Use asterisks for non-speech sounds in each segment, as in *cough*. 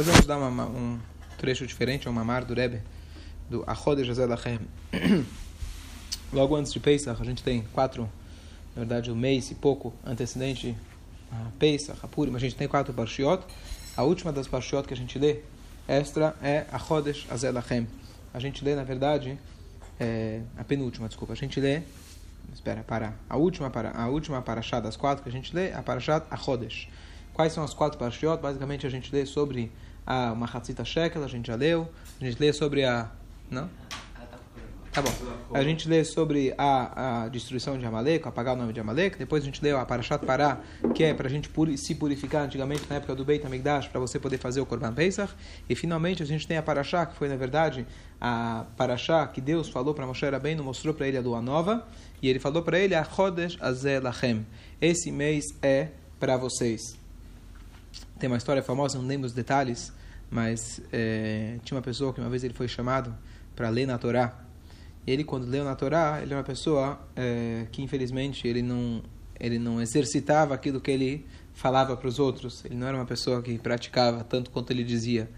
Hoje vamos dar uma, um trecho diferente, um mamar do Rebbe, do Achode José. *clears throat* Logo antes de Pesach, a gente tem quatro, na verdade, um mês e pouco antecedente a Pesach, a Purim, a gente tem quatro parshiot. A última das parshiot que a gente lê, extra, é Achodesh Azé Lachem. A gente lê, na verdade, é, a penúltima, desculpa, a gente lê, espera, para, a última, para, a última parashá das quatro que a gente lê, a parashá Achodesh. Quais são as quatro parshiot? Basicamente, a gente lê sobre a Mahatzita Shekel, a gente já leu. A gente lê sobre a... Não? Tá bom. A gente lê sobre a, a destruição de Amalek, apagar o nome de Amalek. Depois a gente leu a Parashat Pará, que é para a gente puri, se purificar antigamente na época do Beit HaMikdash, para você poder fazer o Korban Pesach. E finalmente a gente tem a Parashá, que foi na verdade a Parashá que Deus falou para Moshe Rabbeinu, mostrou para ele a lua nova. E ele falou para ele, a Chodesh Azeh Lachem. Esse mês é para vocês. Tem uma história famosa, não lembro os detalhes, mas é, tinha uma pessoa que uma vez ele foi chamado para ler na Torá. Ele, quando leu na Torá, ele é uma pessoa é, que, infelizmente, ele não, ele não exercitava aquilo que ele falava para os outros. Ele não era uma pessoa que praticava tanto quanto ele dizia.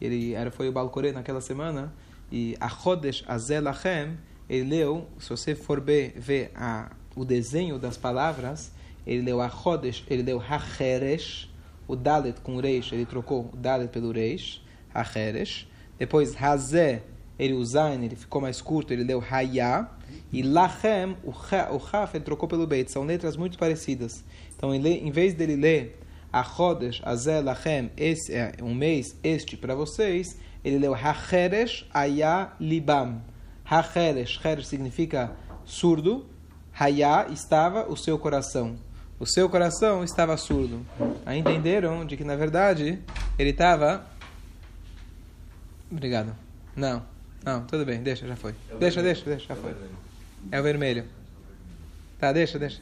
Ele era, foi o Balcorê naquela semana, e a Chodesh Azelachem, ele leu, se você for ver, ver a, o desenho das palavras, ele leu a Chodesh, ele leu Hacheresh, o Dalet com o Reish, ele trocou o Dalet pelo Reish, Hacheresh. Depois, Hazé, ele o Zain, ele ficou mais curto, ele leu Hayá. E Lachem, o Haf, ele trocou pelo Beit. São letras muito parecidas. Então, ele, em vez dele ler a Chodesh, Azé, Lachem, esse é um mês, este para vocês, ele leu Hacheresh, Hayá, Libam. Hacheresh, Heresh significa surdo. Hayá estava o seu coração o seu coração estava surdo. Aí entenderam de que, na verdade, ele estava. Obrigado. Não, não, tudo bem, deixa, já foi. É deixa, deixa, deixa, já foi. É o vermelho. Tá, deixa, deixa.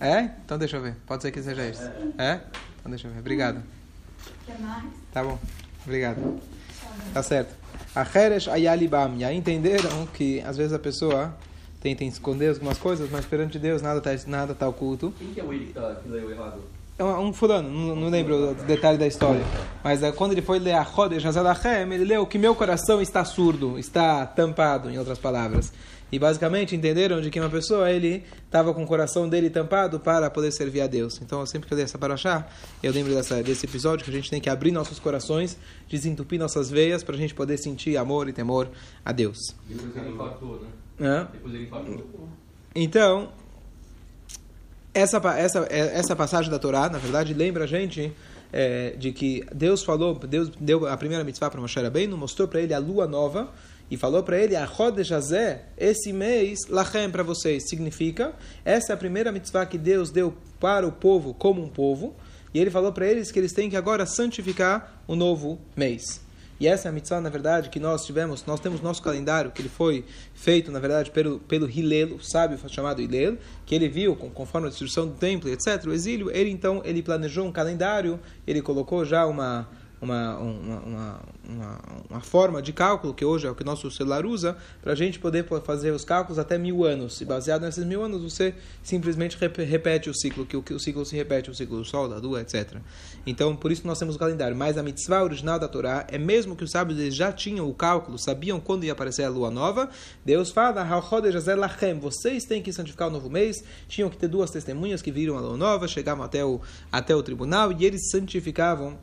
É? Então deixa eu ver. Pode ser que seja isso. É? Então deixa eu ver. Obrigado. Tá bom. Obrigado. Tá certo. A Heresh Ayalibam. E aí entenderam que às vezes a pessoa tentem esconder algumas coisas, mas perante Deus nada está nada tá oculto. Quem que é o ele que, tá, que leu errado? É um, um fulano, não, não lembro o detalhe da história. Mas é, quando ele foi ler a Chodesh Hazalachem, ele leu que meu coração está surdo, está tampado, em outras palavras. E basicamente entenderam de que uma pessoa, ele estava com o coração dele tampado para poder servir a Deus. Então, sempre que eu leio essa paraxá, eu lembro dessa, desse episódio que a gente tem que abrir nossos corações, desentupir nossas veias para a gente poder sentir amor e temor a Deus. Depois ele infartou, né? Hã? Depois ele infartou. Então, essa, essa, essa passagem da Torá, na verdade, lembra a gente é, de que Deus falou, Deus deu a primeira mitzvah para Moshe Rabbeinu, mostrou para ele a lua nova e falou para ele, a Jazé, esse mês, Lachem para vocês, significa, essa é a primeira mitzvah que Deus deu para o povo como um povo, e ele falou para eles que eles têm que agora santificar o novo mês. E essa é a mitzvah, na verdade, que nós tivemos, nós temos nosso calendário, que ele foi feito, na verdade, pelo, pelo o sábio chamado Hilel, que ele viu, conforme a destruição do templo, etc., o exílio, ele então, ele planejou um calendário, ele colocou já uma uma, uma, uma, uma, uma forma de cálculo, que hoje é o que nosso celular usa, para a gente poder fazer os cálculos até mil anos. E baseado nesses mil anos, você simplesmente repete o ciclo, que o, que o ciclo se repete, o ciclo do Sol, da Lua, etc. Então, por isso nós temos o calendário. Mas a mitzvah original da Torá é mesmo que os sábios eles já tinham o cálculo, sabiam quando ia aparecer a Lua nova, Deus fala, vocês têm que santificar o novo mês, tinham que ter duas testemunhas que viram a Lua nova, chegavam até o, até o tribunal e eles santificavam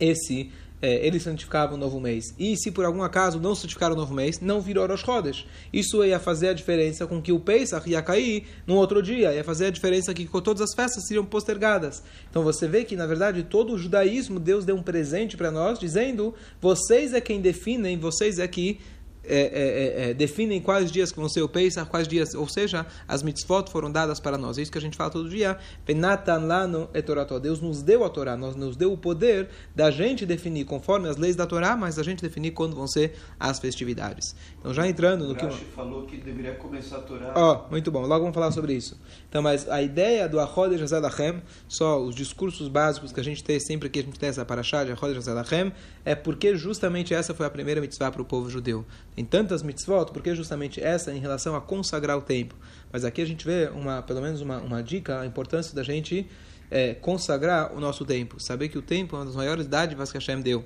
esse é, eles santificavam o novo mês. E se por algum acaso não santificaram o novo mês, não virou Rosh Chodesh. Isso ia fazer a diferença com que o Pesach ia cair no outro dia, ia fazer a diferença que todas as festas seriam postergadas. Então você vê que, na verdade, todo o judaísmo, Deus deu um presente para nós, dizendo: vocês é quem definem, vocês é que é, é, é, é, definem quais dias que vão ser o Pesach, quais dias, ou seja, as mitzvot foram dadas para nós. É isso que a gente fala todo dia. Penatan lano etorato. Deus nos deu a Torá, nós nos deu o poder da gente definir conforme as leis da Torá, mas da gente definir quando vão ser as festividades. Então, já entrando no o que. Rashi falou que deveria começar a Torá. Ó, oh, muito bom, logo vamos falar sobre isso. Então, mas a ideia do Achod Lachem, só os discursos básicos que a gente tem sempre que a gente tem essa paraxá de Achod Lachem, é porque justamente essa foi a primeira mitzvah para o povo judeu. Tem tantas mitzvot, porque justamente essa em relação a consagrar o tempo. Mas aqui a gente vê, uma, pelo menos uma, uma dica, a importância da gente é, consagrar o nosso tempo. Saber que o tempo é uma das maiores dádivas que Hashem deu.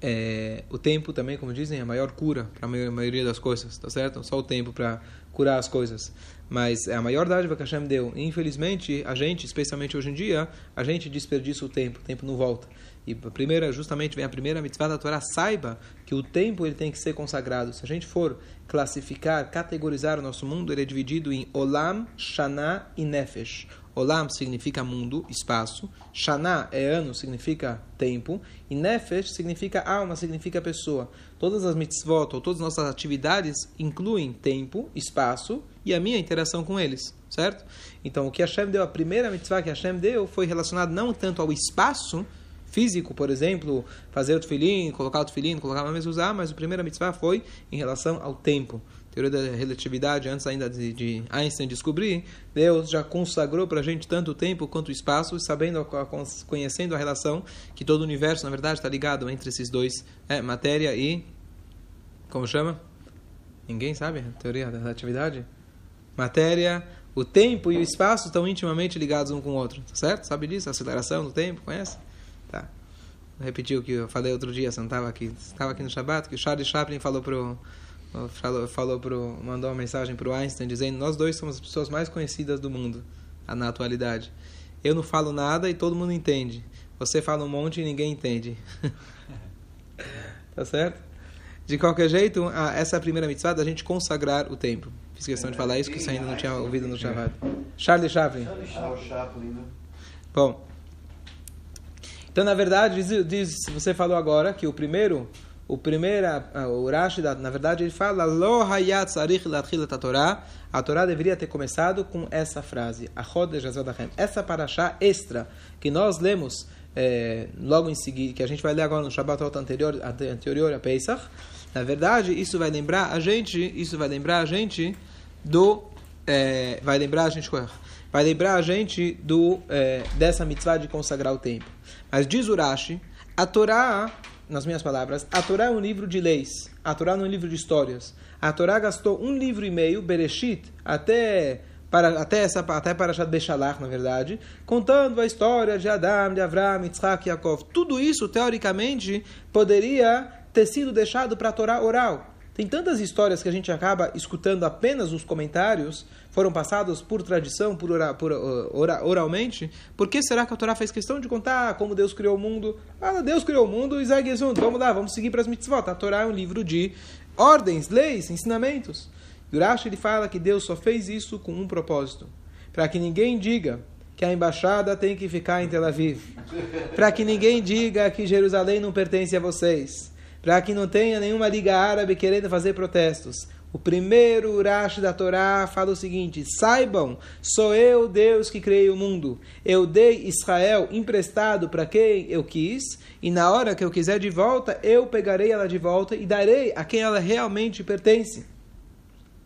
É, o tempo também, como dizem, é a maior cura para a maioria das coisas, tá certo? Só o tempo para curar as coisas. Mas é a maior dádiva que Hashem deu. Infelizmente, a gente, especialmente hoje em dia, a gente desperdiça o tempo, o tempo não volta. E a primeira, justamente vem a primeira mitzvah da Torá, saiba que o tempo ele tem que ser consagrado. Se a gente for classificar, categorizar o nosso mundo, ele é dividido em Olam, Shana e Nefesh. Olam significa mundo, espaço. Shana é ano, significa tempo. E Nefesh significa alma, significa pessoa. Todas as mitzvot, ou todas as nossas atividades, incluem tempo, espaço e a minha interação com eles, certo? Então, o que Hashem deu, a primeira mitzvah que Hashem deu, foi relacionado não tanto ao espaço, físico, por exemplo, fazer o tefilim, colocar o tefilim, colocar uma usar, mas a primeira mitzvah foi em relação ao tempo. Teoria da relatividade, antes ainda de, de Einstein descobrir, Deus já consagrou para a gente tanto tempo quanto espaço, sabendo, conhecendo a relação que todo o universo, na verdade, está ligado entre esses dois, é, matéria e... como chama? Ninguém sabe a teoria da relatividade? Matéria, o tempo e o espaço estão intimamente ligados um com o outro, certo? Sabe disso? A aceleração do tempo, conhece? Tá. Vou repetir o que eu falei outro dia, você não estava aqui, estava aqui no Shabat, que o Charlie Chaplin falou pro falou, falou pro, mandou uma mensagem para o Einstein dizendo: Nós dois somos as pessoas mais conhecidas do mundo na atualidade. Eu não falo nada e todo mundo entende. Você fala um monte e ninguém entende. *laughs* tá certo? De qualquer jeito, essa é a primeira mitzvah da gente consagrar o tempo. Fiz questão de falar isso que você ainda não tinha ouvido no Shabbat. Charlie Chaplin. Charlie Chaplin, né? Bom. Então, na verdade, diz, diz, você falou agora que o primeiro, o primeiro, o Rashi, na verdade, ele fala Lo hayat Torá. A Torá deveria ter começado com essa frase, Achod Jazadachem. Essa paraxá extra que nós lemos é, logo em seguida, que a gente vai ler agora no Shabbat anterior, anterior a Pesach. Na verdade, isso vai lembrar a gente, isso vai lembrar a gente do, é, vai lembrar a gente vai lembrar a gente do é, dessa mitzvah de consagrar o tempo. Mas diz Urashi, a Torá, nas minhas palavras, a Torá é um livro de leis, a Torá não é um livro de histórias. A Torá gastou um livro e meio, Bereshit, até para, até essa até para Bechalach, na verdade, contando a história de Adam, de Avram, Yitzhak Yaakov. Tudo isso, teoricamente, poderia ter sido deixado para a Torá oral. Tem tantas histórias que a gente acaba escutando apenas os comentários, foram passados por tradição, por, ora, por ora, oralmente. Por que será que a Torá fez questão de contar como Deus criou o mundo? Ah, Deus criou o mundo e Zagezund. Vamos lá, vamos seguir para as mitzvot. A Torá é um livro de ordens, leis, ensinamentos. Urashi ele fala que Deus só fez isso com um propósito: para que ninguém diga que a embaixada tem que ficar em Tel Aviv, para que ninguém diga que Jerusalém não pertence a vocês para que não tenha nenhuma liga árabe querendo fazer protestos. O primeiro Urash da Torá fala o seguinte: saibam, sou eu Deus que criei o mundo. Eu dei Israel emprestado para quem eu quis, e na hora que eu quiser de volta, eu pegarei ela de volta e darei a quem ela realmente pertence.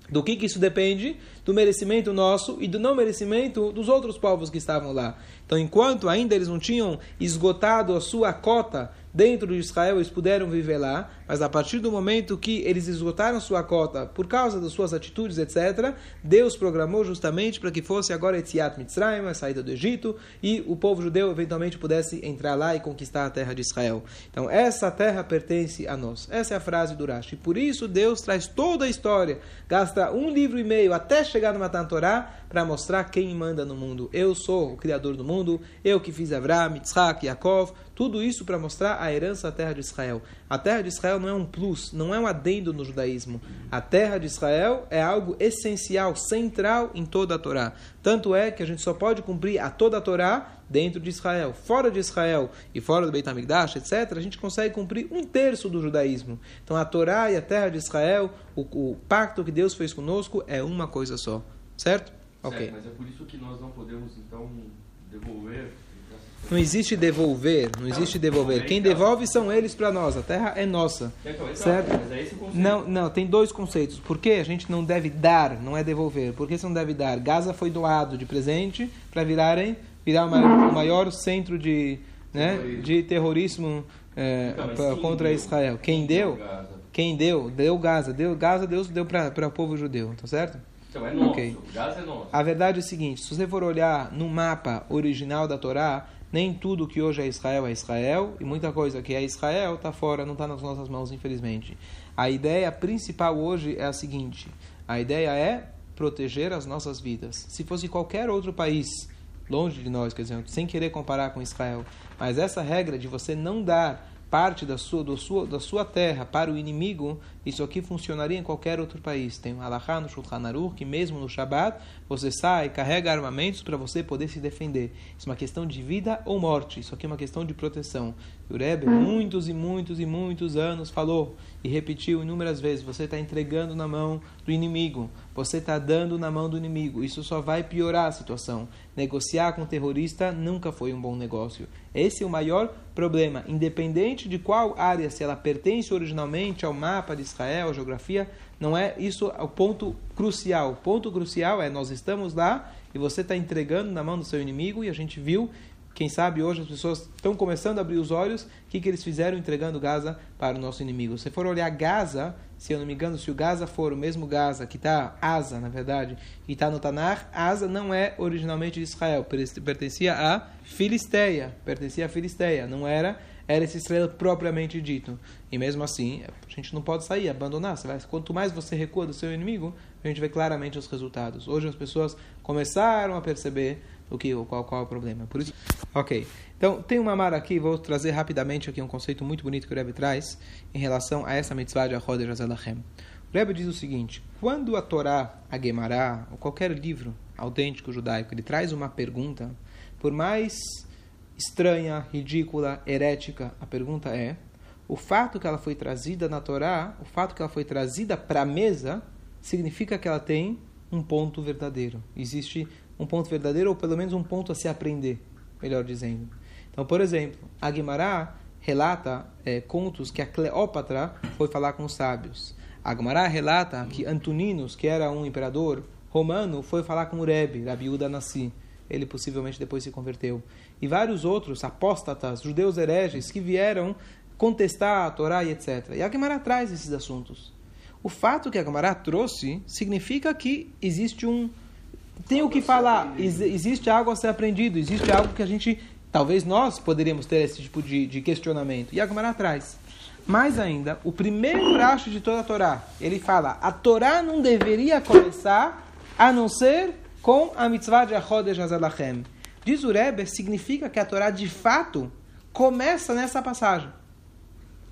Do que, que isso depende? Do merecimento nosso e do não merecimento dos outros povos que estavam lá. Então, enquanto ainda eles não tinham esgotado a sua cota dentro de Israel, eles puderam viver lá, mas a partir do momento que eles esgotaram sua cota por causa das suas atitudes, etc., Deus programou justamente para que fosse agora Etziat Mitzrayim, a saída do Egito, e o povo judeu eventualmente pudesse entrar lá e conquistar a terra de Israel. Então, essa terra pertence a nós. Essa é a frase do Rashi. Por isso, Deus traz toda a história, gasta um livro e meio até chegar no Matan Torá, para mostrar quem manda no mundo. Eu sou o Criador do mundo, eu que fiz Avraham, Yitzhak, Yaakov, tudo isso para mostrar a herança da terra de Israel. A terra de Israel não é um plus, não é um adendo no judaísmo. A terra de Israel é algo essencial, central em toda a Torá. Tanto é que a gente só pode cumprir a toda a Torá dentro de Israel. Fora de Israel e fora do Beit HaMikdash, etc., a gente consegue cumprir um terço do judaísmo. Então a Torá e a terra de Israel, o, o pacto que Deus fez conosco é uma coisa só. Certo? Ok. mas é por isso que nós não podemos, então, devolver não existe devolver, não existe devolver. Quem devolve são eles para nós. A terra é nossa. Certo? Mas é esse o conceito. Não, não, tem dois conceitos. Por que a gente não deve dar, não é devolver? Por que você não deve dar? Gaza foi doado de presente para virarem virar o maior, o maior centro de, né, de terrorismo é, então, contra Israel. Quem deu? Quem deu? Deu Gaza. Deu Gaza, Deus deu para o povo judeu, tá certo? Então é nosso, Ok. o gás é nosso. A verdade é o seguinte: se você for olhar no mapa original da Torá, nem tudo que hoje é Israel é Israel, e muita coisa que é Israel está fora, não está nas nossas mãos, infelizmente. A ideia principal hoje é a seguinte: a ideia é proteger as nossas vidas. Se fosse qualquer outro país, longe de nós, quer dizer, sem querer comparar com Israel, mas essa regra de você não dar parte da sua, do sua, da sua terra para o inimigo, isso aqui funcionaria em qualquer outro país. Tem um halakha no Shulchan Aruch que mesmo no Shabat você sai, carrega armamentos para você poder se defender. Isso é uma questão de vida ou morte. Isso aqui é uma questão de proteção. E o Rebbe, muitos e muitos e muitos anos, falou e repetiu inúmeras vezes: você está entregando na mão do inimigo, você está dando na mão do inimigo. Isso só vai piorar a situação. Negociar com terrorista nunca foi um bom negócio. Esse é o maior problema. Independente de qual área, se ela pertence originalmente ao mapa de Israel, a geografia, não é isso o ponto crucial. O ponto crucial é nós estamos lá e você está entregando na mão do seu inimigo e a gente viu quem sabe hoje as pessoas estão começando a abrir os olhos, o que, que eles fizeram entregando Gaza para o nosso inimigo. Se for olhar Gaza, se eu não me engano, se o Gaza for o mesmo Gaza que está, Asa, na verdade, e está no Tanar, Asa não é originalmente de Israel, pertencia a Filisteia, pertencia a Filisteia, não era era esse estrela propriamente dito. E mesmo assim, a gente não pode sair, abandonar. Vai, quanto mais você recua do seu inimigo, a gente vê claramente os resultados. Hoje as pessoas começaram a perceber o que, qual, qual é o problema. Por isso, ok. Então tem uma mara aqui, vou trazer rapidamente aqui um conceito muito bonito que o Rebbe traz em relação a essa mitzvah de Ahod Razalachem. O Rebbe diz o seguinte: quando a Torá, a Gemara ou qualquer livro autêntico judaico ele traz uma pergunta, por mais estranha, ridícula, herética, a pergunta é: o fato que ela foi trazida na Torá, o fato que ela foi trazida para a mesa, significa que ela tem um ponto verdadeiro. Existe um ponto verdadeiro, ou pelo menos um ponto a se aprender, melhor dizendo. Então, por exemplo, a Guimará relata é, contos que a Cleópatra foi falar com os sábios. A Guimará relata que Antoninos, que era um imperador romano, foi falar com o Rebbe, Rabiúda Nassi. Ele possivelmente depois se converteu. E vários outros apóstatas, judeus hereges, que vieram contestar a Torá e etc. E a Guimará traz esses assuntos. O fato que a Guimará trouxe significa que existe um tem o que falar. Ex existe algo a ser aprendido, existe algo que a gente, talvez nós poderíamos ter esse tipo de, de questionamento. E a Gemara traz. Mais ainda, o primeiro braço de toda a Torá, ele fala, a Torá não deveria começar a não ser com a mitzvah de Achodesh Hazalachem. Diz o Rebbe, significa que a Torá de fato começa nessa passagem.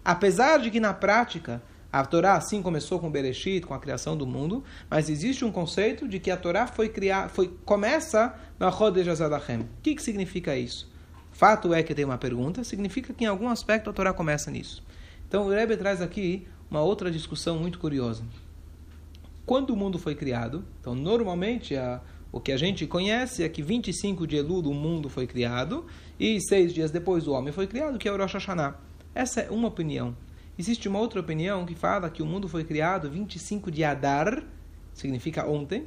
Apesar de que na prática a Torá assim começou com Bereshit, com a criação do mundo, mas existe um conceito de que a Torá foi criar, foi começa na Chodesh Azadachem. O que, que significa isso? Fato é que tem uma pergunta, significa que em algum aspecto a Torá começa nisso. Então o Rebbe traz aqui uma outra discussão muito curiosa. Quando o mundo foi criado, então normalmente a, o que a gente conhece é que 25 de Elul o mundo foi criado e seis dias depois o homem foi criado, que é o Rosh Hashanah. Essa é uma opinião. Existe uma outra opinião que fala que o mundo foi criado 25 de Adar, significa ontem,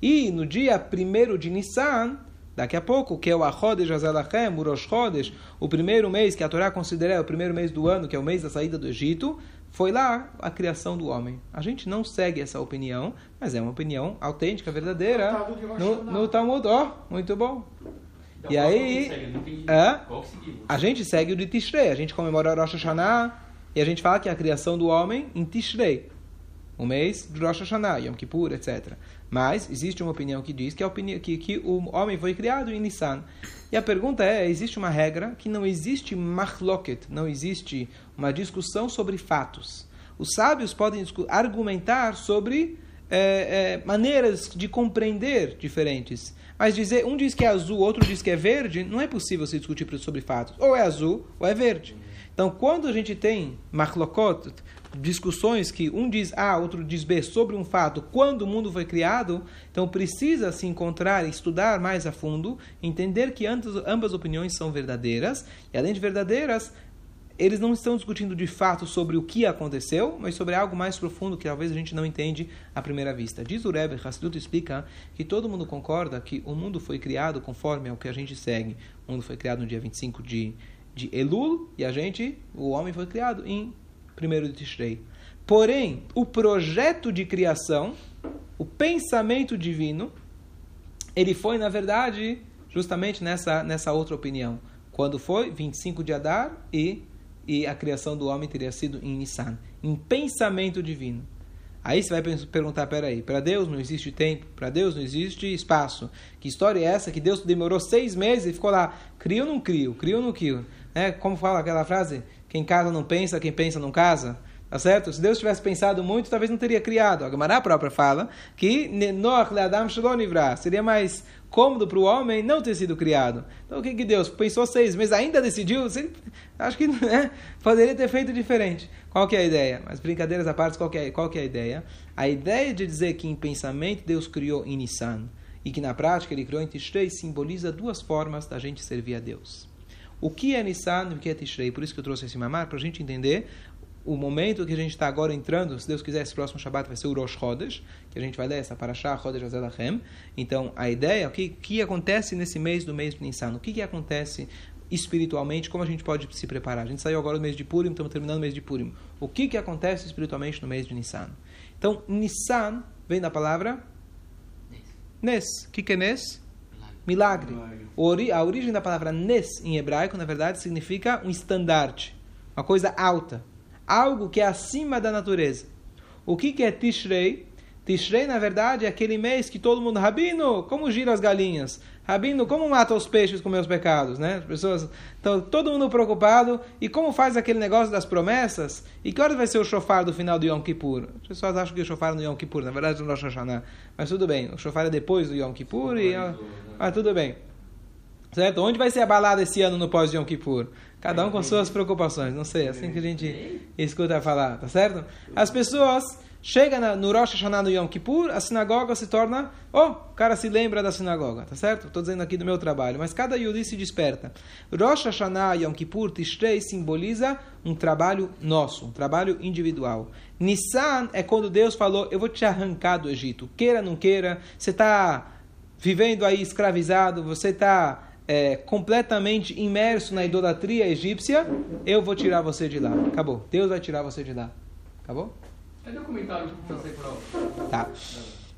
e no dia 1 de Nissan, daqui a pouco, que é o Achodesh Azalachem, o Rosh Chodesh, o primeiro mês que a Torá considera o primeiro mês do ano, que é o mês da saída do Egito, foi lá a criação do homem. A gente não segue essa opinião, mas é uma opinião autêntica, verdadeira, no, no Talmud. Ó, oh, muito bom. Então, e aí, segue? É? A gente segue o de Tishrei, a gente comemora Rosh Hashanah e a gente fala que é a criação do homem em Tishrei, o mês de Rosh Hashanah, Yom Kippur, etc. Mas existe uma opinião que diz que, opinião, que, que o homem foi criado em Nissan. E a pergunta é, existe uma regra que não existe machloket, não existe uma discussão sobre fatos. Os sábios podem argumentar sobre é, é, maneiras de compreender diferentes. Mas dizer, um diz que é azul, outro diz que é verde, não é possível se discutir sobre fatos. Ou é azul ou é verde. Então, quando a gente tem machlokot, discussões que um diz A, outro diz B sobre um fato, quando o mundo foi criado, então precisa se encontrar, estudar mais a fundo, entender que ambas, opiniões são verdadeiras, e além de verdadeiras, eles não estão discutindo de fato sobre o que aconteceu, mas sobre algo mais profundo que talvez a gente não entende à primeira vista. Diz o Rebbe, Hassidut explica que todo mundo concorda que o mundo foi criado conforme ao que a gente segue. O mundo foi criado no dia 25 de, de Elul e a gente, o homem foi criado em 1 de Tishrei. Porém, o projeto de criação, O pensamento divino, ele foi, na verdade, justamente nessa, nessa outra opinião. Quando foi 25 de Adar e, e a criação do homem teria sido em Nissan. Em pensamento divino. Aí você vai perguntar, peraí, para Deus não existe tempo, para Deus não existe espaço. Que história é essa que Deus demorou seis meses e ficou lá, crio ou não crio, crio ou não crio? Né? Como fala aquela frase? Quem casa não pensa, quem pensa não casa. Tá certo? Se Deus tivesse pensado muito, talvez não teria criado. A Gemara própria fala que seria mais cômodo para o homem não ter sido criado. Então o que, que Deus pensou seis meses, ainda decidiu? Acho que né, poderia ter feito diferente. Qual que é a ideia? Mas brincadeiras à parte, qual que, é, qual que é a ideia? A ideia de dizer que em pensamento Deus criou em Nissan e que na prática ele criou em Tishrei simboliza duas formas da gente servir a Deus. O que é Nissan e o que é Tishrei? Por isso que eu trouxe esse mamar, para a gente entender o momento que a gente está agora entrando, se Deus quiser, esse próximo Shabbat vai ser o Rosh Chodesh, que a gente vai ler essa Parashah, Chodesh Azelachem. Então, a ideia, o que, que acontece nesse mês do mês de Nissan? O que, que acontece espiritualmente? Como a gente pode se preparar? A gente saiu agora do mês de Purim, estamos terminando o mês de Purim. O que, que acontece espiritualmente no mês de Nissan? Então, Nissan vem da palavra Nes. O que, que é Nes? Milagre. Milagre. A origem da palavra Nes em hebraico, na verdade, significa um estandarte, uma coisa alta algo que é acima da natureza. O que, que é Tishrei? Tishrei, na verdade, é aquele mês que todo mundo, Rabino, como gira as galinhas? Rabino, como mata os peixes com meus pecados? Né? As pessoas estão todo mundo preocupado. E como faz aquele negócio das promessas? E que hora vai ser o shofar do final do Yom Kippur? As pessoas acham que o shofar é no Yom Kippur, na verdade é no Rosh Hashanah. Mas tudo bem, o shofar é depois do Yom Kippur. E, mas ah, tudo bem. Certo? Onde vai ser a balada esse ano no pós-Yom Kippur? Cada um com suas preocupações, não sei, assim que a gente escuta falar, tá certo? As pessoas chegam no Rosh Hashanah no Yom Kippur, a sinagoga se torna, oh, o cara se lembra da sinagoga, tá certo? Estou dizendo aqui do meu trabalho, mas cada Yudi se desperta. Rosh Hashanah, Yom Kippur, Tishrei simboliza um trabalho nosso, um trabalho individual. Nissan é quando Deus falou, eu vou te arrancar do Egito, queira ou não queira, você está vivendo aí escravizado, você está é, completamente imerso na idolatria egípcia, eu vou tirar você de lá. Acabou. Deus vai tirar você de lá. Acabou? Cadê o comentário que eu passei por Tá.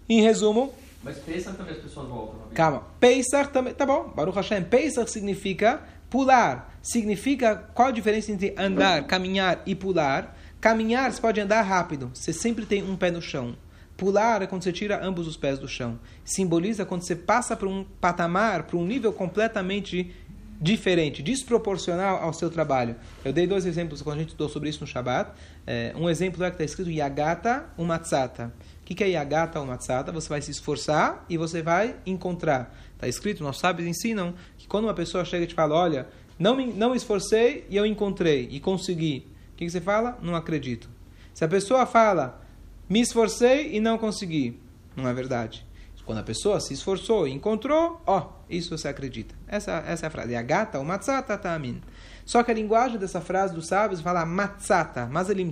Em resumo. Mas Pesach também as pessoas voltam. Calma. Pesach também. Tá bom. Baruch Hashem. Pesach significa pular. Significa qual a diferença entre andar, caminhar e pular? Caminhar, você pode andar rápido. Você sempre tem um pé no chão. Pular é quando você tira ambos os pés do chão. Simboliza quando você passa para um patamar, para um nível completamente diferente, desproporcional ao seu trabalho. Eu dei dois exemplos quando a gente estudou sobre isso no Shabat. É, um exemplo é que está escrito Yagata Umatsata. O que, que é Yagata Umatsata? Você vai se esforçar e você vai encontrar. Está escrito, nossos sábios ensinam que quando uma pessoa chega e te fala, olha, não me, não esforcei e eu encontrei e consegui. O que, que você fala? Não acredito. Se a pessoa fala, me esforcei e não consegui. Não é verdade. Quando a pessoa se esforçou e encontrou, ó, isso você acredita. Essa, essa é a frase. A gata, o matzata tamin. Só que a linguagem dessa frase dos sábios fala matzata, mas ele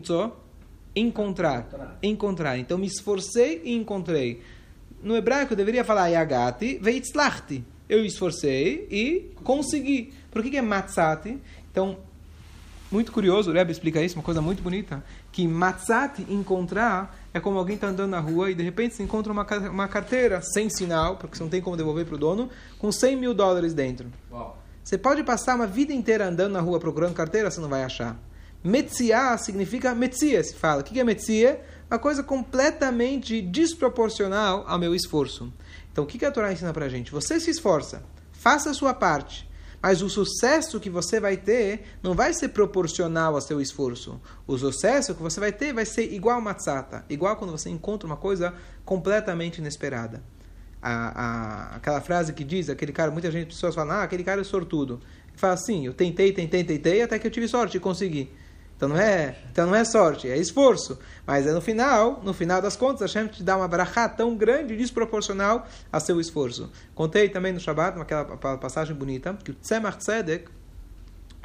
encontrar. Encontrar. Então me esforcei e encontrei. No hebraico deveria falar yagati veitzlachti. Eu esforcei e consegui. Por que, que é matzati? Então, muito curioso, o Rebbe explica isso, uma coisa muito bonita, que matzati, encontrar, é como alguém está andando na rua e de repente se encontra uma, uma carteira sem sinal, porque você não tem como devolver para o dono, com 100 mil dólares dentro. Uau. Você pode passar uma vida inteira andando na rua procurando carteira, você não vai achar. Metzia significa metzia, se fala. O que é metzia? Uma coisa completamente desproporcional ao meu esforço. Então, o que a Torá ensina para a gente? Você se esforça, faça a sua parte. Mas o sucesso que você vai ter não vai ser proporcional ao seu esforço. O sucesso que você vai ter vai ser igual matzata, igual quando você encontra uma coisa completamente inesperada. A, a, aquela frase que diz, aquele cara, muita gente, pessoas falam, ah, aquele cara é sortudo. Fala assim, eu tentei, tentei, tentei, até que eu tive sorte e consegui. Então não é, então não é sorte, é esforço. Mas é no final, no final das contas, a Hashem te dá uma brachá tão grande, desproporcional a seu esforço. Contei também no Shabbat, naquela passagem bonita, que o Tzemach Tzedek,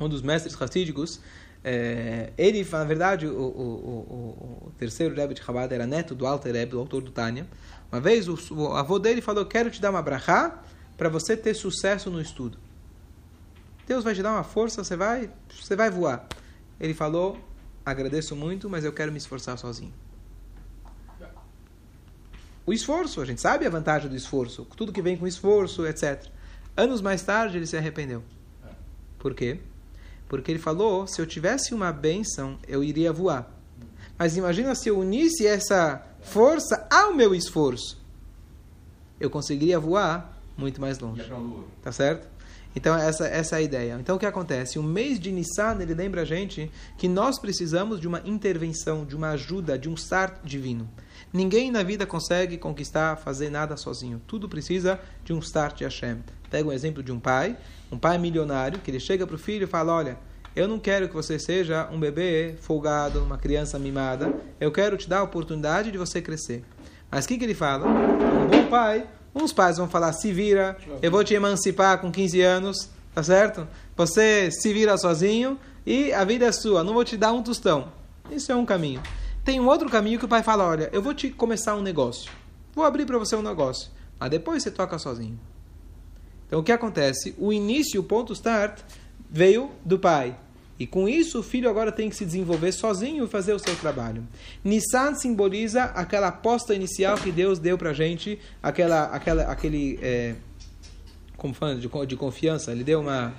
um dos mestres racídicos, é, ele, na verdade, o, o, o, o terceiro Rebbe de Chabad era neto do Alter Rebbe, do autor do Tânia. Uma vez o, o avô dele falou, quero te dar uma brachá para você ter sucesso no estudo. Deus vai te dar uma força, você vai, você vai voar. Ele falou: agradeço muito, mas eu quero me esforçar sozinho. o esforço. A gente sabe a vantagem do esforço, tudo que vem com esforço, etc. Anos mais tarde, ele se arrependeu. Por quê? Porque ele falou: se eu tivesse uma bênção, eu iria voar. Mas imagina se eu unisse essa força ao meu esforço. Eu conseguiria voar muito mais longe. Tá certo? Então, essa, essa é a ideia. Então, o que acontece? O mês de Nissan, ele lembra a gente que nós precisamos de uma intervenção, de uma ajuda, de um start divino. Ninguém na vida consegue conquistar, fazer nada sozinho. Tudo precisa de um start de Hashem. Pega um exemplo de um pai, um pai milionário, que ele chega para o filho e fala: Olha, eu não quero que você seja um bebê folgado, uma criança mimada. Eu quero te dar a oportunidade de você crescer. Mas o que, que ele fala? Um bom pai, uns pais vão falar: se vira, eu vou te emancipar com 15 anos, tá certo? Você se vira sozinho e a vida é sua, não vou te dar um tostão. Isso é um caminho. Tem um outro caminho que o pai fala: olha, eu vou te começar um negócio. Vou abrir para você um negócio. Mas depois você toca sozinho. Então o que acontece? O início, o ponto start, veio do pai. E com isso o filho agora tem que se desenvolver sozinho e fazer o seu trabalho. Nissan simboliza aquela aposta inicial que Deus deu para a gente, aquela, aquela, aquele, é, como fala, de, de confiança. Ele deu uma,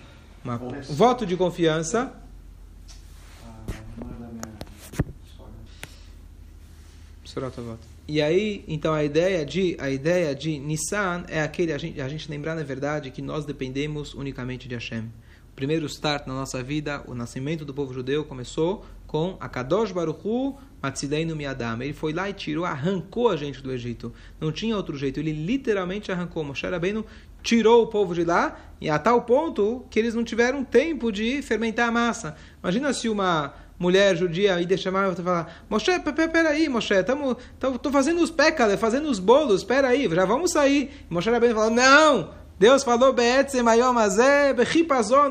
uma um voto de confiança. E aí, então a ideia de a ideia de Nissan é aquele a gente, a gente lembrar na verdade que nós dependemos unicamente de Hashem primeiro start na nossa vida, o nascimento do povo judeu começou com a Kadosh Baruchu Matzileinu Miadam. Ele foi lá e tirou, arrancou a gente do Egito. Não tinha outro jeito. Ele literalmente arrancou. Moshe Rabbeinu tirou o povo de lá e a tal ponto que eles não tiveram tempo de fermentar a massa. Imagina se uma mulher judia ia chamar e falar: Moshe, peraí, Moshe, estamos fazendo os pécalas, fazendo os bolos, peraí, já vamos sair. E Moshe Rabbeinu falou: Não! Deus falou,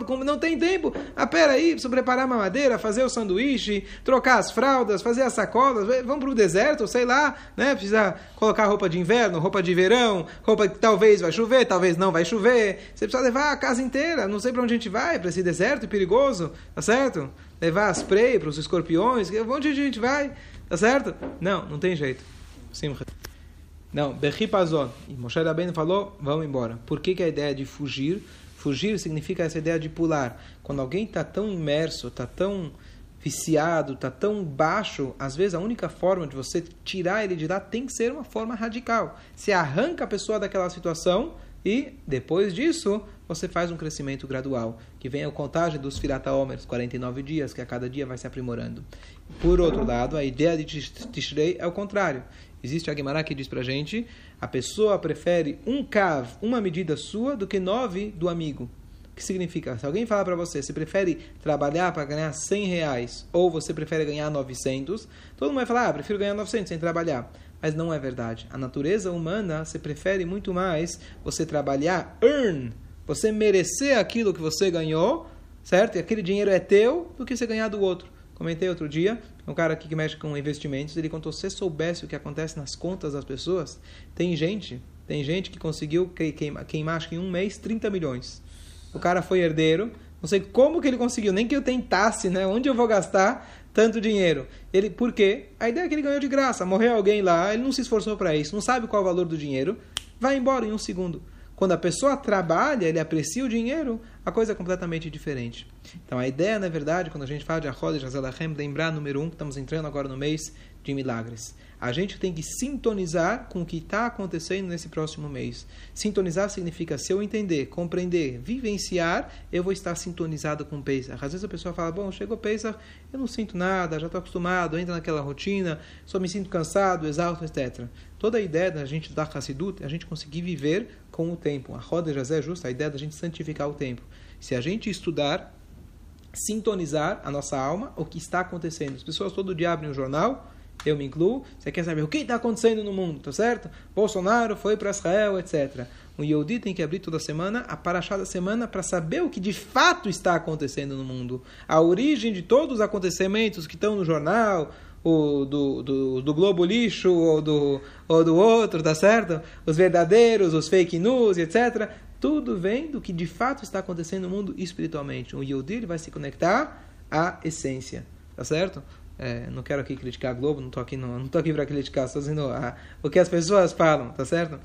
como não tem tempo. Ah, peraí, preciso preparar uma madeira, fazer o sanduíche, trocar as fraldas, fazer as sacolas, vamos para o deserto, sei lá, né? Precisa colocar roupa de inverno, roupa de verão, roupa que talvez vai chover, talvez não vai chover. Você precisa levar a casa inteira, não sei para onde a gente vai, para esse deserto perigoso, tá certo? Levar spray para os escorpiões, onde a gente vai, tá certo? Não, não tem jeito. Sim, não, Bechipazon. E Moshe Rabbeinu falou, vamos embora. Por que, que a ideia de fugir? Fugir significa essa ideia de pular. Quando alguém está tão imerso, está tão viciado, está tão baixo, às vezes a única forma de você tirar ele de lá tem que ser uma forma radical. Você arranca a pessoa daquela situação e, depois disso, você faz um crescimento gradual, que vem a contagem dos Firata Omer, 49 dias, que a cada dia vai se aprimorando. Por outro lado, a ideia de Tishrei é o contrário. Existe a Gemara que diz pra gente, a pessoa prefere um cav, uma medida sua, do que nove do amigo. O que significa? Se alguém falar para você, você prefere trabalhar para ganhar 100 reais ou você prefere ganhar 900, todo mundo vai falar, ah, prefiro ganhar 900 sem trabalhar. Mas não é verdade. A natureza humana, você prefere muito mais você trabalhar, earn, você merecer aquilo que você ganhou, certo? E aquele dinheiro é teu, do que você ganhar do outro. Comentei outro dia, um cara aqui que mexe com investimentos, ele contou, se soubesse o que acontece nas contas das pessoas, tem gente, tem gente que conseguiu queimar, queimar acho que em um mês 30 milhões. O cara foi herdeiro, não sei como que ele conseguiu, nem que eu tentasse, né? Onde eu vou gastar tanto dinheiro? Ele, por quê? A ideia é que ele ganhou de graça. Morreu alguém lá, ele não se esforçou para isso, não sabe qual é o valor do dinheiro, vai embora em um segundo. Quando a pessoa trabalha, ele aprecia o dinheiro, a coisa é completamente diferente. Então a ideia, na verdade, quando a gente fala de Achod e lembrar número um, que estamos entrando agora no mês de milagres. A gente tem que sintonizar com o que está acontecendo nesse próximo mês. Sintonizar significa, se eu entender, compreender, vivenciar, eu vou estar sintonizado com o Pesach. Às vezes a pessoa fala, bom, chegou Pesach, eu não sinto nada, já estou acostumado, entra naquela rotina, só me sinto cansado, exausto, etc. Toda a ideia da gente dar Hassidut é a gente conseguir viver com o tempo. A roda já é justa, a ideia da gente santificar o tempo. Se a gente estudar, sintonizar a nossa alma, o que está acontecendo. As pessoas todo dia abrem o jornal, eu me incluo. Você quer saber o que está acontecendo no mundo, tá certo? Bolsonaro foi para Israel, etc. O Yehudi tem que abrir toda semana a paraxá da semana para saber o que de fato está acontecendo no mundo. A origem de todos os acontecimentos que estão no jornal, o do, do, do, Globo Lixo ou do, ou do outro, tá certo? Os verdadeiros, os fake news, etc. Tudo vem do que de fato está acontecendo no mundo espiritualmente. O Yehudi vai se conectar à essência, tá certo? É, não quero aqui criticar a Globo, não estou aqui, não, não tô aqui para criticar, estou dizendo a, o que as pessoas falam, tá certo?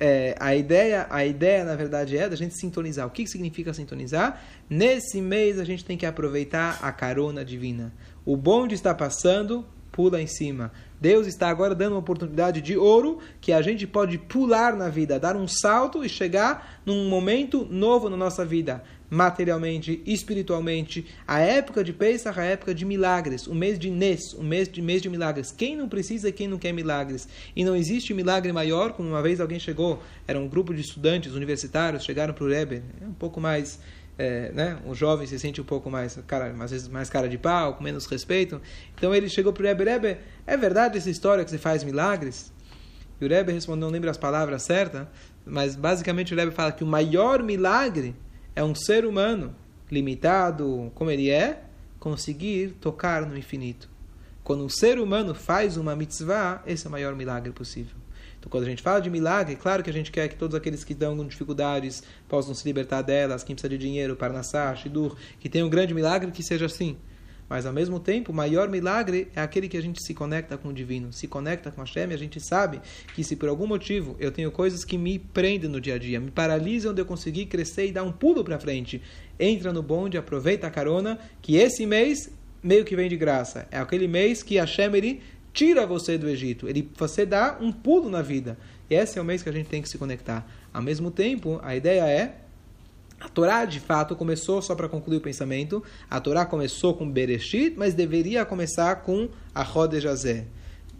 É, a ideia, a ideia na verdade é da gente sintonizar. O que, que significa sintonizar? Nesse mês a gente tem que aproveitar a carona divina. O bonde está passando, pula em cima. Deus está agora dando uma oportunidade de ouro que a gente pode pular na vida, dar um salto e chegar num momento novo na nossa vida, materialmente, espiritualmente. A época de Pesach, a época de milagres, o mês de Nes, o mês de mês de milagres. Quem não precisa e quem não quer milagres? E não existe milagre maior, como uma vez alguém chegou, era um grupo de estudantes universitários, chegaram para o Rebbe, um pouco mais é, né, jovem se sente um pouco mais cara, às vezes mais cara de pau, com menos respeito. Então ele chegou para o Rebbe, Rebbe, é verdade essa história que você faz milagres? E o Rebbe respondeu, não lembro as palavras certas, mas basicamente o Rebbe fala que o maior milagre é um ser humano limitado como ele é, conseguir tocar no infinito. Quando um ser humano faz uma mitzvah, esse é o maior milagre possível. Então, quando a gente fala de milagre, claro que a gente quer que todos aqueles que estão com dificuldades possam se libertar delas, quem precisa de dinheiro, Parnassá, Shidur, que tenham um grande milagre, que seja assim. Mas, ao mesmo tempo, o maior milagre é aquele que a gente se conecta com o divino, se conecta com a Hashem, e a gente sabe que se por algum motivo eu tenho coisas que me prendem no dia a dia, me paralisam de eu conseguir crescer e dar um pulo para frente, entra no bonde, aproveita a carona, que esse mês meio que vem de graça. É aquele mês que a Hashem ele tira você do Egito. Ele, você dá um pulo na vida. E esse é o mês que a gente tem que se conectar. Ao mesmo tempo, a ideia é a Torá, de fato, começou, só para concluir o pensamento, a Torá começou com Bereshit, mas deveria começar com a Rodejazé.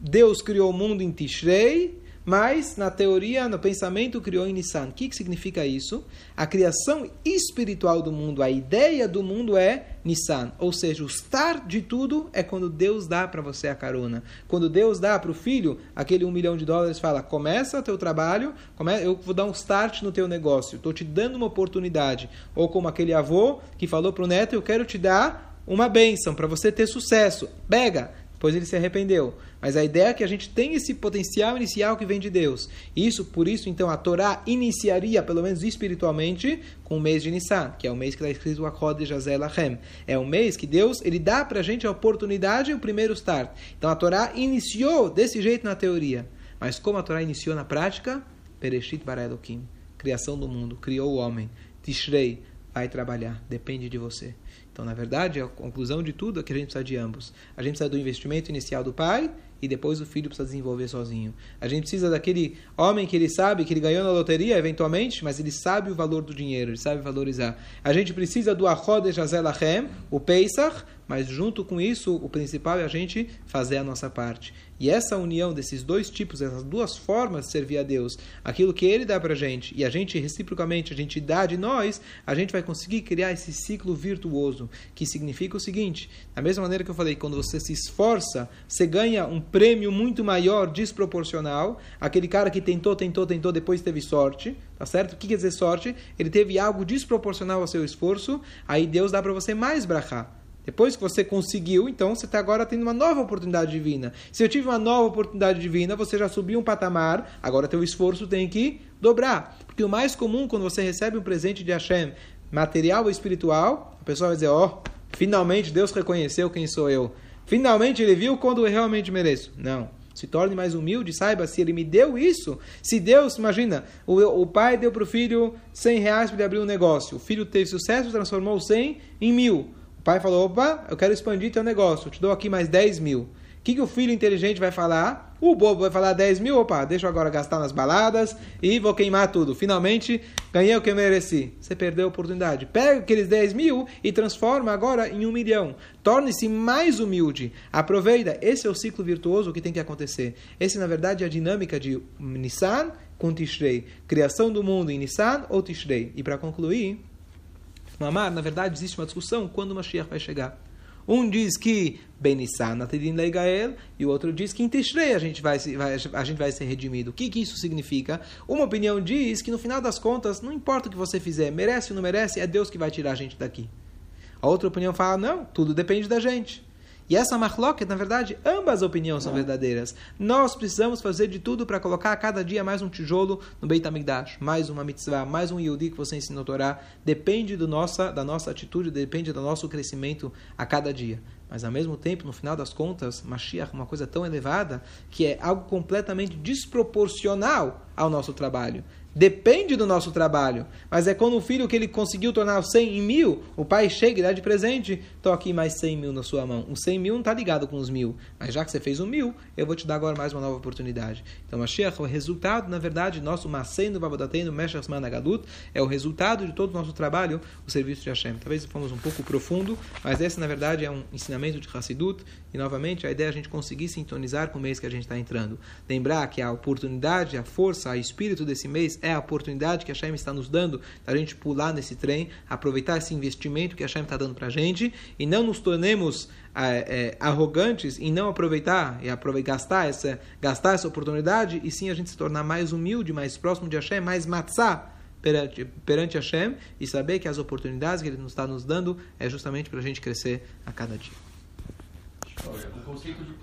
Deus criou o mundo em Tishrei, mas na teoria, no pensamento, criou em Nissan. O que, que significa isso? A criação espiritual do mundo, a ideia do mundo é Nissan. Ou seja, o start de tudo é quando Deus dá para você a carona. Quando Deus dá para o filho aquele um milhão de dólares, fala: começa teu trabalho, eu vou dar um start no teu negócio, estou te dando uma oportunidade. Ou como aquele avô que falou para o neto: eu quero te dar uma bênção para você ter sucesso. Pega! Depois ele se arrependeu. Mas a ideia é que a gente tem esse potencial inicial que vem de Deus. Isso, por isso, então, a Torá iniciaria, pelo menos espiritualmente, com o mês de Nissan, que é o mês que está escrito Akod Jazel Achem. É o mês que Deus ele dá para a gente a oportunidade, o primeiro start. Então a Torá iniciou desse jeito na teoria. Mas como a Torá iniciou na prática? Pereshit bara Elohim. Criação do mundo. Criou o homem. Tishrei. Vai trabalhar. Depende de você. Então, na verdade, a conclusão de tudo é que a gente precisa de ambos. A gente precisa do investimento inicial do pai e depois o filho precisa desenvolver sozinho. A gente precisa daquele homem que ele sabe que ele ganhou na loteria, eventualmente, mas ele sabe o valor do dinheiro, ele sabe valorizar. A gente precisa do Achod Jazel Achem, o Pesach, mas junto com isso, o principal é a gente fazer a nossa parte. E essa união desses dois tipos, essas duas formas de servir a Deus, aquilo que Ele dá para gente e a gente reciprocamente, a gente dá de nós, a gente vai conseguir criar esse ciclo virtuoso, que significa o seguinte: da mesma maneira que eu falei, quando você se esforça, você ganha um prêmio muito maior, desproporcional. Aquele cara que tentou, tentou, tentou, depois teve sorte, tá certo? O que quer dizer sorte? Ele teve algo desproporcional ao seu esforço, aí Deus dá para você mais brachá. Depois que você conseguiu, então você está agora tendo uma nova oportunidade divina. Se eu tive uma nova oportunidade divina, você já subiu um patamar, agora teu esforço tem que dobrar. Porque o mais comum quando você recebe um presente de Hashem, material ou espiritual, a pessoa vai dizer: Ó, oh, finalmente Deus reconheceu quem sou eu. Finalmente ele viu quando eu realmente mereço. Não. Se torne mais humilde, saiba, se ele me deu isso, se Deus, imagina, o, o pai deu para o filho 100 reais para ele abrir um negócio, o filho teve sucesso, transformou 100 em mil. O pai falou: opa, eu quero expandir teu negócio, te dou aqui mais 10 mil. O que, que o filho inteligente vai falar? O bobo vai falar 10 mil, opa, deixa eu agora gastar nas baladas e vou queimar tudo. Finalmente, ganhei o que eu mereci. Você perdeu a oportunidade. Pega aqueles 10 mil e transforma agora em um milhão. Torne-se mais humilde. Aproveita. Esse é o ciclo virtuoso que tem que acontecer. Esse, na verdade, é a dinâmica de Nissan com Tishrei. Criação do mundo em Nissan ou Tishrei. E para concluir, no Amar, na verdade, existe uma discussão quando o Mashiach vai chegar. Um diz que Benissan Atedin Leigael e o outro diz que em Tishrei a gente vai, vai, a gente vai ser redimido. O que, que isso significa? Uma opinião diz que no final das contas, não importa o que você fizer, merece ou não merece, é Deus que vai tirar a gente daqui. A outra opinião fala, não, tudo depende da gente. E essa marloca, na verdade, ambas as opiniões são verdadeiras. Nós precisamos fazer de tudo para colocar a cada dia mais um tijolo no Beit HaMikdash, mais uma mitzvah, mais um Yehudi que você ensina a Torá. Depende do nossa, da nossa atitude, depende do nosso crescimento a cada dia. Mas ao mesmo tempo, no final das contas, Mashiach é uma coisa tão elevada que é algo completamente desproporcional ao nosso trabalho. Depende do nosso trabalho. Mas é quando o filho que ele conseguiu tornar 100 em mil, o pai chega e dá de presente, estou aqui mais 100 mil na sua mão. O 100 mil não está ligado com os mil. Mas já que você fez um mil, eu vou te dar agora mais uma nova oportunidade. Então, Mashiach, o resultado, na verdade, nosso Macendo Babodatendo Meshach Managadut, é o resultado de todo o nosso trabalho, o serviço de Hashem. Talvez fomos um pouco profundo, mas esse, na verdade, é um ensinamento de Hassidut. E, novamente, a ideia é a gente conseguir sintonizar com o mês que a gente está entrando. Lembrar que a oportunidade, a força, o espírito desse mês é a oportunidade que a Hashem está nos dando da gente pular nesse trem, aproveitar esse investimento que a Hashem está dando para a gente e não nos tornemos é, é, arrogantes em não aproveitar e aproveitar, gastar, essa, gastar essa oportunidade e sim a gente se tornar mais humilde, mais próximo de Hashem, mais matzah perante, perante Hashem e saber que as oportunidades que Ele está nos dando é justamente para a gente crescer a cada dia. O conceito de